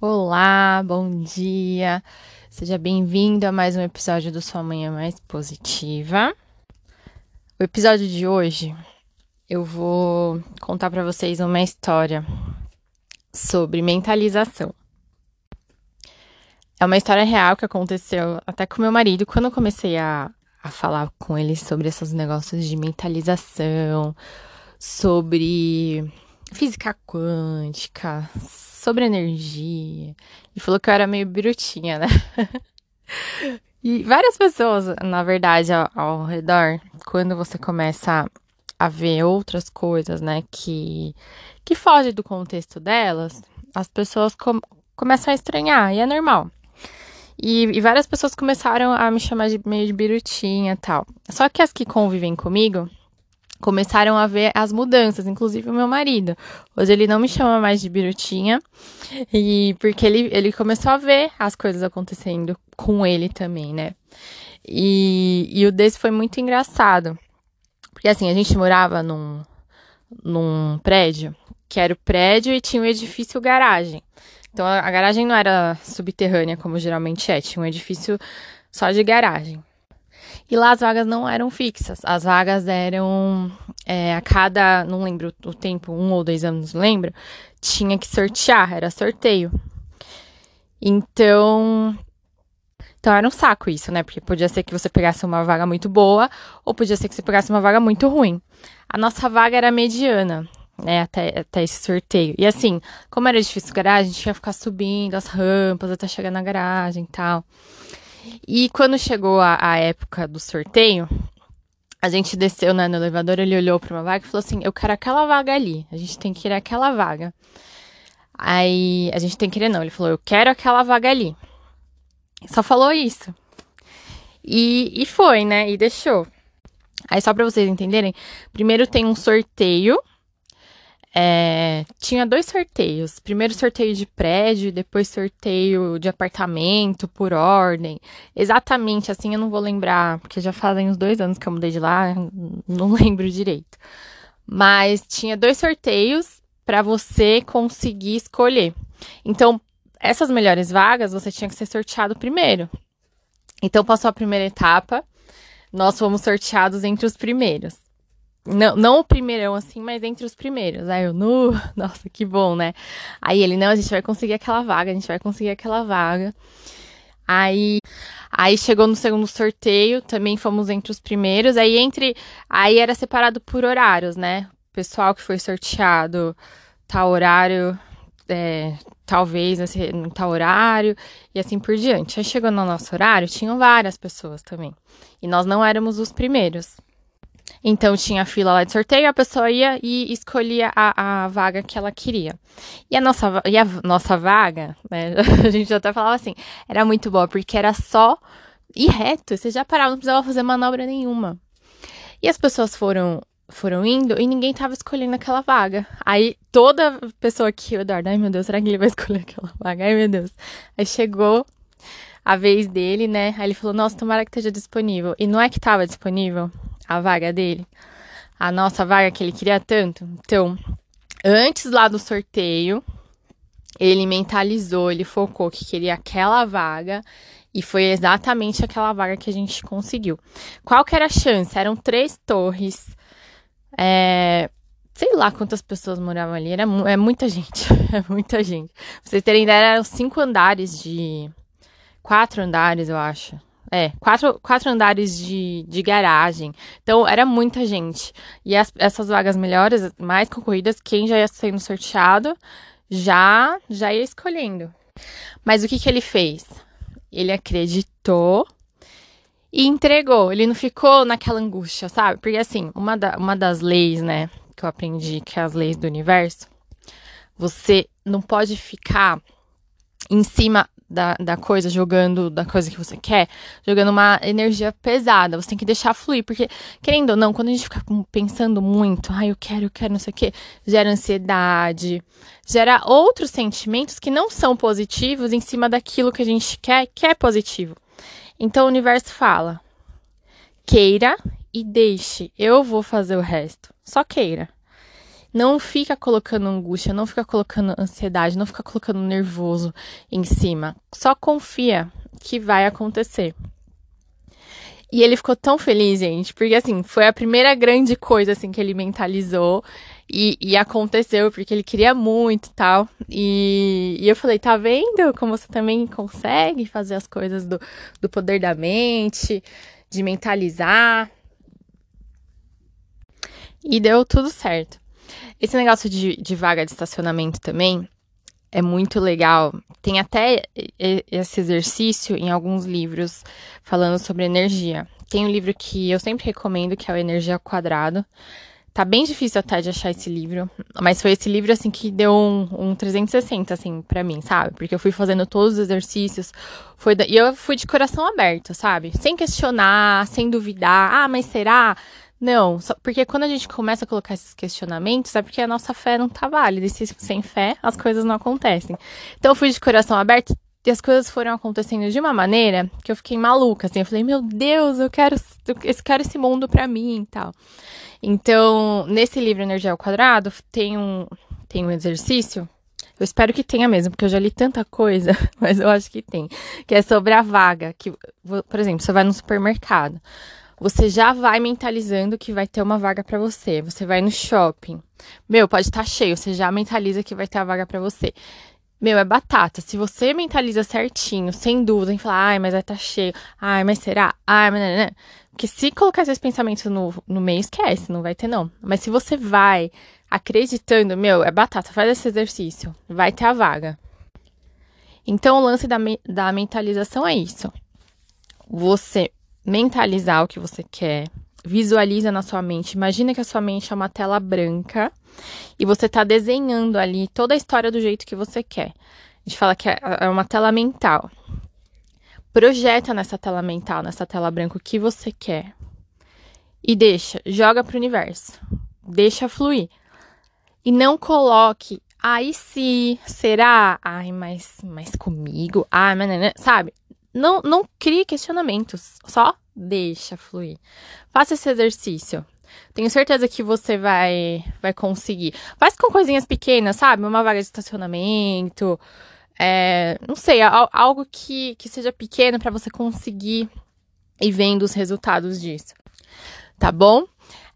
Olá, bom dia. Seja bem-vindo a mais um episódio do Sua Manhã Mais Positiva. O episódio de hoje eu vou contar para vocês uma história sobre mentalização. É uma história real que aconteceu até com meu marido quando eu comecei a, a falar com ele sobre esses negócios de mentalização, sobre física quântica, sobre energia. E falou que eu era meio birutinha, né? e várias pessoas, na verdade, ao, ao, redor, quando você começa a ver outras coisas, né, que, que fogem do contexto delas, as pessoas com, começam a estranhar, e é normal. E, e, várias pessoas começaram a me chamar de meio de birutinha tal. Só que as que convivem comigo começaram a ver as mudanças, inclusive o meu marido. Hoje ele não me chama mais de birutinha, e porque ele, ele começou a ver as coisas acontecendo com ele também, né? E, e o desse foi muito engraçado. Porque assim, a gente morava num, num prédio, que era o prédio e tinha o um edifício garagem. Então a, a garagem não era subterrânea, como geralmente é, tinha um edifício só de garagem. E lá as vagas não eram fixas, as vagas eram é, a cada, não lembro o tempo, um ou dois anos, não lembro, tinha que sortear, era sorteio. Então, então era um saco isso, né? Porque podia ser que você pegasse uma vaga muito boa, ou podia ser que você pegasse uma vaga muito ruim. A nossa vaga era mediana, né? Até, até esse sorteio. E assim, como era difícil garagem, a gente ia ficar subindo as rampas até chegar na garagem e tal. E quando chegou a, a época do sorteio, a gente desceu né, no elevador, ele olhou para uma vaga e falou assim: Eu quero aquela vaga ali, a gente tem que ir aquela vaga. Aí a gente tem que ir, não. Ele falou: Eu quero aquela vaga ali. Só falou isso. E, e foi, né? E deixou. Aí, só para vocês entenderem, primeiro tem um sorteio é, tinha dois sorteios. Primeiro sorteio de prédio, depois sorteio de apartamento por ordem. Exatamente assim eu não vou lembrar, porque já fazem uns dois anos que eu mudei de lá, não lembro direito. Mas tinha dois sorteios para você conseguir escolher. Então, essas melhores vagas você tinha que ser sorteado primeiro. Então, passou a primeira etapa, nós fomos sorteados entre os primeiros. Não, não o primeirão, assim, mas entre os primeiros. Aí eu, nu, nossa, que bom, né? Aí ele, não, a gente vai conseguir aquela vaga, a gente vai conseguir aquela vaga. Aí, aí chegou no segundo sorteio, também fomos entre os primeiros. Aí entre, aí era separado por horários, né? O pessoal que foi sorteado, tal horário, é, talvez em tal horário e assim por diante. Aí chegou no nosso horário, tinham várias pessoas também. E nós não éramos os primeiros. Então tinha fila lá de sorteio, a pessoa ia e escolhia a, a vaga que ela queria. E a nossa, e a nossa vaga, né, a gente até falava assim, era muito boa, porque era só ir reto, você já parava, não precisava fazer manobra nenhuma. E as pessoas foram foram indo e ninguém tava escolhendo aquela vaga. Aí toda pessoa que, o Eduardo, ai meu Deus, será que ele vai escolher aquela vaga? Ai meu Deus. Aí chegou a vez dele, né? Aí ele falou, nossa, tomara que esteja disponível. E não é que tava disponível, a vaga dele, a nossa vaga que ele queria tanto. Então, antes lá do sorteio, ele mentalizou, ele focou que queria aquela vaga e foi exatamente aquela vaga que a gente conseguiu. Qual que era a chance? Eram três torres. É, sei lá quantas pessoas moravam ali. Era é muita gente. É muita gente. Pra vocês terem ideia, eram cinco andares de. Quatro andares, eu acho. É, quatro, quatro andares de, de garagem. Então, era muita gente. E as, essas vagas melhores, mais concorridas, quem já ia sendo sorteado, já, já ia escolhendo. Mas o que, que ele fez? Ele acreditou e entregou. Ele não ficou naquela angústia, sabe? Porque, assim, uma, da, uma das leis, né, que eu aprendi, que é as leis do universo, você não pode ficar em cima da, da coisa, jogando da coisa que você quer, jogando uma energia pesada. Você tem que deixar fluir, porque, querendo ou não, quando a gente fica pensando muito, ai, ah, eu quero, eu quero, não sei o quê, gera ansiedade, gera outros sentimentos que não são positivos em cima daquilo que a gente quer, que é positivo. Então o universo fala: queira e deixe, eu vou fazer o resto. Só queira. Não fica colocando angústia, não fica colocando ansiedade, não fica colocando nervoso em cima. Só confia que vai acontecer. E ele ficou tão feliz, gente, porque assim, foi a primeira grande coisa assim que ele mentalizou e, e aconteceu, porque ele queria muito tal. E, e, eu falei, tá vendo como você também consegue fazer as coisas do, do poder da mente, de mentalizar. E deu tudo certo. Esse negócio de, de vaga de estacionamento também é muito legal. Tem até esse exercício em alguns livros falando sobre energia. Tem um livro que eu sempre recomendo, que é o Energia Quadrado. Tá bem difícil até de achar esse livro, mas foi esse livro, assim, que deu um, um 360, assim, pra mim, sabe? Porque eu fui fazendo todos os exercícios, foi e eu fui de coração aberto, sabe? Sem questionar, sem duvidar, ah, mas será? Não, só porque quando a gente começa a colocar esses questionamentos, é porque a nossa fé não tá válida. E se, sem fé, as coisas não acontecem. Então eu fui de coração aberto e as coisas foram acontecendo de uma maneira que eu fiquei maluca, assim. Eu falei, meu Deus, eu quero, eu quero esse mundo pra mim e tal. Então, nesse livro Energia ao Quadrado, tem um, tem um exercício eu espero que tenha mesmo, porque eu já li tanta coisa, mas eu acho que tem. Que é sobre a vaga. Que, por exemplo, você vai no supermercado você já vai mentalizando que vai ter uma vaga para você. Você vai no shopping. Meu, pode estar tá cheio, você já mentaliza que vai ter a vaga para você. Meu, é batata. Se você mentaliza certinho, sem dúvida, em falar, ai, mas vai estar tá cheio. Ai, mas será? Ai, mas. Não, não. Porque se colocar esses pensamentos no, no meio, esquece, não vai ter, não. Mas se você vai acreditando, meu, é batata, faz esse exercício. Vai ter a vaga. Então, o lance da, da mentalização é isso. Você mentalizar o que você quer, visualiza na sua mente. Imagina que a sua mente é uma tela branca e você está desenhando ali toda a história do jeito que você quer. A gente fala que é, é uma tela mental. Projeta nessa tela mental, nessa tela branca, o que você quer. E deixa, joga para o universo. Deixa fluir. E não coloque, ai se, será? Ai, mas, mas comigo? Ai, mas, sabe? Não, não crie questionamentos, só deixa fluir. Faça esse exercício. Tenho certeza que você vai, vai conseguir. Faz com coisinhas pequenas, sabe? Uma vaga de estacionamento. É, não sei, algo que, que seja pequeno para você conseguir ir vendo os resultados disso. Tá bom?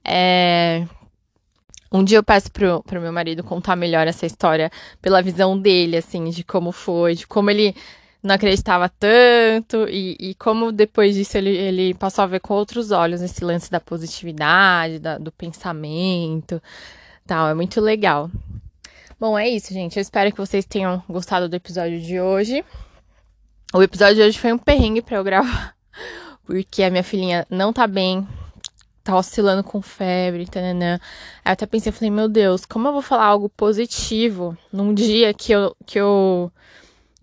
É, um dia eu peço pro, pro meu marido contar melhor essa história pela visão dele, assim, de como foi, de como ele não acreditava tanto e, e como depois disso ele, ele passou a ver com outros olhos esse lance da positividade, da, do pensamento, tal, é muito legal. Bom, é isso, gente. Eu espero que vocês tenham gostado do episódio de hoje. O episódio de hoje foi um perrengue para eu gravar, porque a minha filhinha não tá bem, tá oscilando com febre, tananã. Aí eu até pensei, falei, meu Deus, como eu vou falar algo positivo num dia que eu, que eu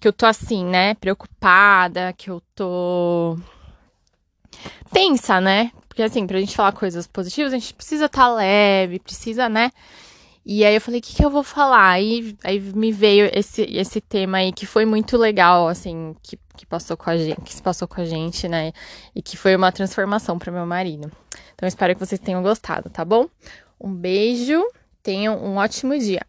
que eu tô assim, né, preocupada, que eu tô tensa, né? Porque assim, pra gente falar coisas positivas, a gente precisa estar tá leve, precisa, né? E aí eu falei, o que, que eu vou falar? Aí, aí me veio esse, esse tema aí que foi muito legal, assim, que, que passou com a gente, que se passou com a gente, né? E que foi uma transformação para meu marido. Então espero que vocês tenham gostado, tá bom? Um beijo, tenham um ótimo dia.